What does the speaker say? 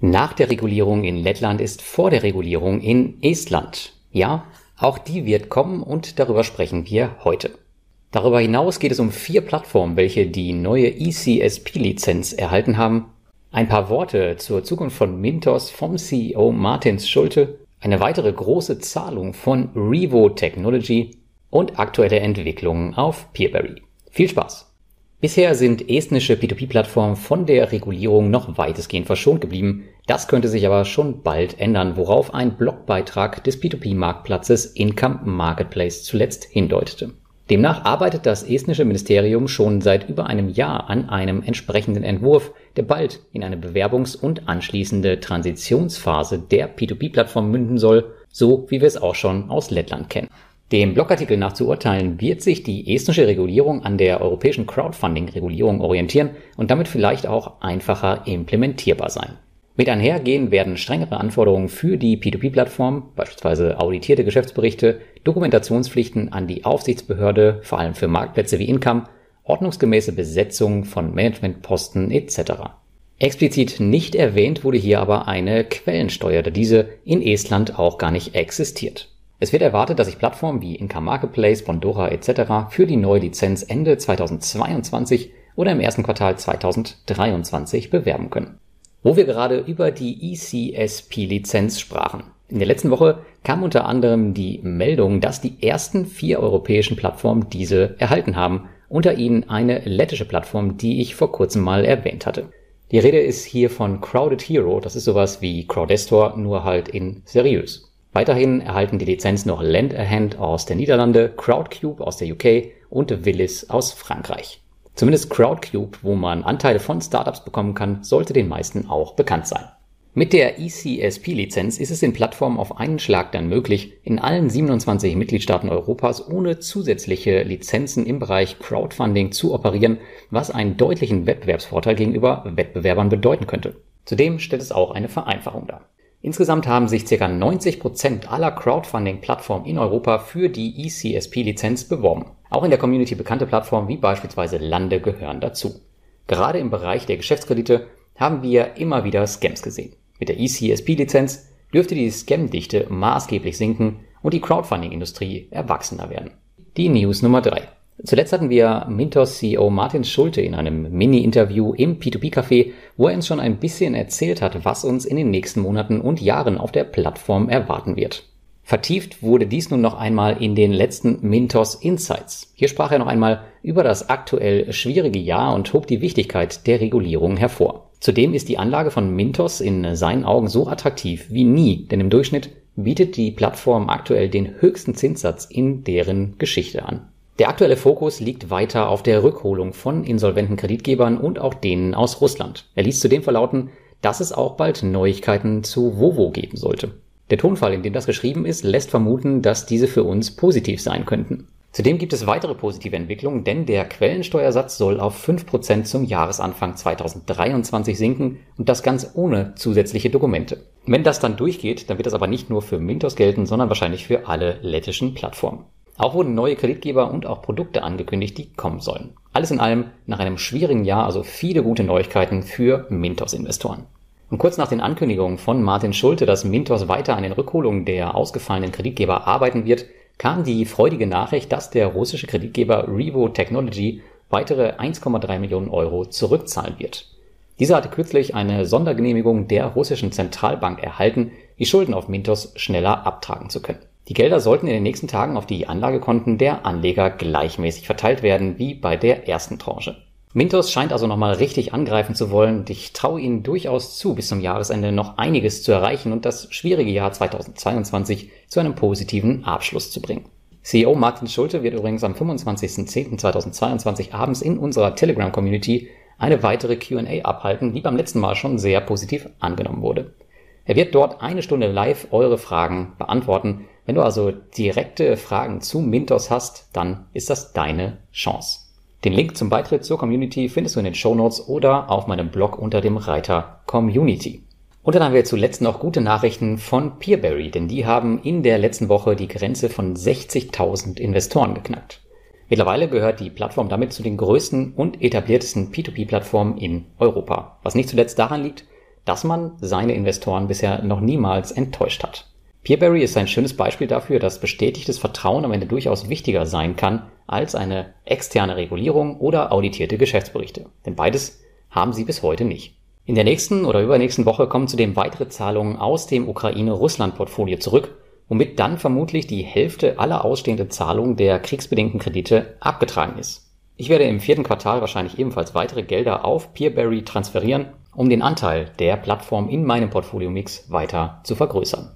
Nach der Regulierung in Lettland ist vor der Regulierung in Estland. Ja, auch die wird kommen und darüber sprechen wir heute. Darüber hinaus geht es um vier Plattformen, welche die neue ECSP-Lizenz erhalten haben. Ein paar Worte zur Zukunft von Mintos vom CEO Martins Schulte, eine weitere große Zahlung von Revo Technology und aktuelle Entwicklungen auf Peerberry. Viel Spaß! Bisher sind estnische P2P-Plattformen von der Regulierung noch weitestgehend verschont geblieben. Das könnte sich aber schon bald ändern, worauf ein Blogbeitrag des P2P-Marktplatzes Income Marketplace zuletzt hindeutete. Demnach arbeitet das estnische Ministerium schon seit über einem Jahr an einem entsprechenden Entwurf, der bald in eine Bewerbungs- und anschließende Transitionsphase der P2P-Plattform münden soll, so wie wir es auch schon aus Lettland kennen. Dem Blogartikel nach zu urteilen, wird sich die estnische Regulierung an der europäischen Crowdfunding-Regulierung orientieren und damit vielleicht auch einfacher implementierbar sein. Mit einhergehen werden strengere Anforderungen für die P2P-Plattform, beispielsweise auditierte Geschäftsberichte, Dokumentationspflichten an die Aufsichtsbehörde, vor allem für Marktplätze wie Income, ordnungsgemäße Besetzung von Managementposten etc. Explizit nicht erwähnt wurde hier aber eine Quellensteuer, da diese in Estland auch gar nicht existiert. Es wird erwartet, dass sich Plattformen wie Inka Marketplace, Bondora etc. für die neue Lizenz Ende 2022 oder im ersten Quartal 2023 bewerben können. Wo wir gerade über die ECSP-Lizenz sprachen. In der letzten Woche kam unter anderem die Meldung, dass die ersten vier europäischen Plattformen diese erhalten haben, unter ihnen eine lettische Plattform, die ich vor kurzem mal erwähnt hatte. Die Rede ist hier von Crowded Hero, das ist sowas wie Crowdestor, nur halt in seriös. Weiterhin erhalten die Lizenz noch Lend a Hand aus der Niederlande, Crowdcube aus der UK und Willis aus Frankreich. Zumindest Crowdcube, wo man Anteile von Startups bekommen kann, sollte den meisten auch bekannt sein. Mit der ECSP-Lizenz ist es den Plattformen auf einen Schlag dann möglich, in allen 27 Mitgliedstaaten Europas ohne zusätzliche Lizenzen im Bereich Crowdfunding zu operieren, was einen deutlichen Wettbewerbsvorteil gegenüber Wettbewerbern bedeuten könnte. Zudem stellt es auch eine Vereinfachung dar. Insgesamt haben sich ca. 90 Prozent aller Crowdfunding-Plattformen in Europa für die ECSP-Lizenz beworben. Auch in der Community bekannte Plattformen wie beispielsweise Lande gehören dazu. Gerade im Bereich der Geschäftskredite haben wir immer wieder Scams gesehen. Mit der ECSP-Lizenz dürfte die Scam-Dichte maßgeblich sinken und die Crowdfunding-Industrie erwachsener werden. Die News Nummer 3. Zuletzt hatten wir Mintos CEO Martin Schulte in einem Mini-Interview im P2P-Café, wo er uns schon ein bisschen erzählt hat, was uns in den nächsten Monaten und Jahren auf der Plattform erwarten wird. Vertieft wurde dies nun noch einmal in den letzten Mintos Insights. Hier sprach er noch einmal über das aktuell schwierige Jahr und hob die Wichtigkeit der Regulierung hervor. Zudem ist die Anlage von Mintos in seinen Augen so attraktiv wie nie, denn im Durchschnitt bietet die Plattform aktuell den höchsten Zinssatz in deren Geschichte an. Der aktuelle Fokus liegt weiter auf der Rückholung von insolventen Kreditgebern und auch denen aus Russland. Er ließ zudem verlauten, dass es auch bald Neuigkeiten zu Vovo geben sollte. Der Tonfall, in dem das geschrieben ist, lässt vermuten, dass diese für uns positiv sein könnten. Zudem gibt es weitere positive Entwicklungen, denn der Quellensteuersatz soll auf 5% zum Jahresanfang 2023 sinken und das ganz ohne zusätzliche Dokumente. Wenn das dann durchgeht, dann wird das aber nicht nur für Mintos gelten, sondern wahrscheinlich für alle lettischen Plattformen. Auch wurden neue Kreditgeber und auch Produkte angekündigt, die kommen sollen. Alles in allem nach einem schwierigen Jahr also viele gute Neuigkeiten für Mintos-Investoren. Und kurz nach den Ankündigungen von Martin Schulte, dass Mintos weiter an den Rückholungen der ausgefallenen Kreditgeber arbeiten wird, kam die freudige Nachricht, dass der russische Kreditgeber Revo Technology weitere 1,3 Millionen Euro zurückzahlen wird. Dieser hatte kürzlich eine Sondergenehmigung der russischen Zentralbank erhalten, die Schulden auf Mintos schneller abtragen zu können. Die Gelder sollten in den nächsten Tagen auf die Anlagekonten der Anleger gleichmäßig verteilt werden, wie bei der ersten Tranche. Mintos scheint also nochmal richtig angreifen zu wollen und ich traue ihnen durchaus zu, bis zum Jahresende noch einiges zu erreichen und das schwierige Jahr 2022 zu einem positiven Abschluss zu bringen. CEO Martin Schulte wird übrigens am 25.10.2022 abends in unserer Telegram-Community eine weitere Q&A abhalten, die beim letzten Mal schon sehr positiv angenommen wurde. Er wird dort eine Stunde live eure Fragen beantworten. Wenn du also direkte Fragen zu Mintos hast, dann ist das deine Chance. Den Link zum Beitritt zur Community findest du in den Show Notes oder auf meinem Blog unter dem Reiter Community. Und dann haben wir zuletzt noch gute Nachrichten von Peerberry, denn die haben in der letzten Woche die Grenze von 60.000 Investoren geknackt. Mittlerweile gehört die Plattform damit zu den größten und etabliertesten P2P-Plattformen in Europa. Was nicht zuletzt daran liegt, dass man seine Investoren bisher noch niemals enttäuscht hat. Peerberry ist ein schönes Beispiel dafür, dass bestätigtes Vertrauen am Ende durchaus wichtiger sein kann als eine externe Regulierung oder auditierte Geschäftsberichte. Denn beides haben sie bis heute nicht. In der nächsten oder übernächsten Woche kommen zudem weitere Zahlungen aus dem Ukraine-Russland-Portfolio zurück, womit dann vermutlich die Hälfte aller ausstehenden Zahlungen der kriegsbedingten Kredite abgetragen ist. Ich werde im vierten Quartal wahrscheinlich ebenfalls weitere Gelder auf Peerberry transferieren, um den Anteil der Plattform in meinem Portfolio-Mix weiter zu vergrößern.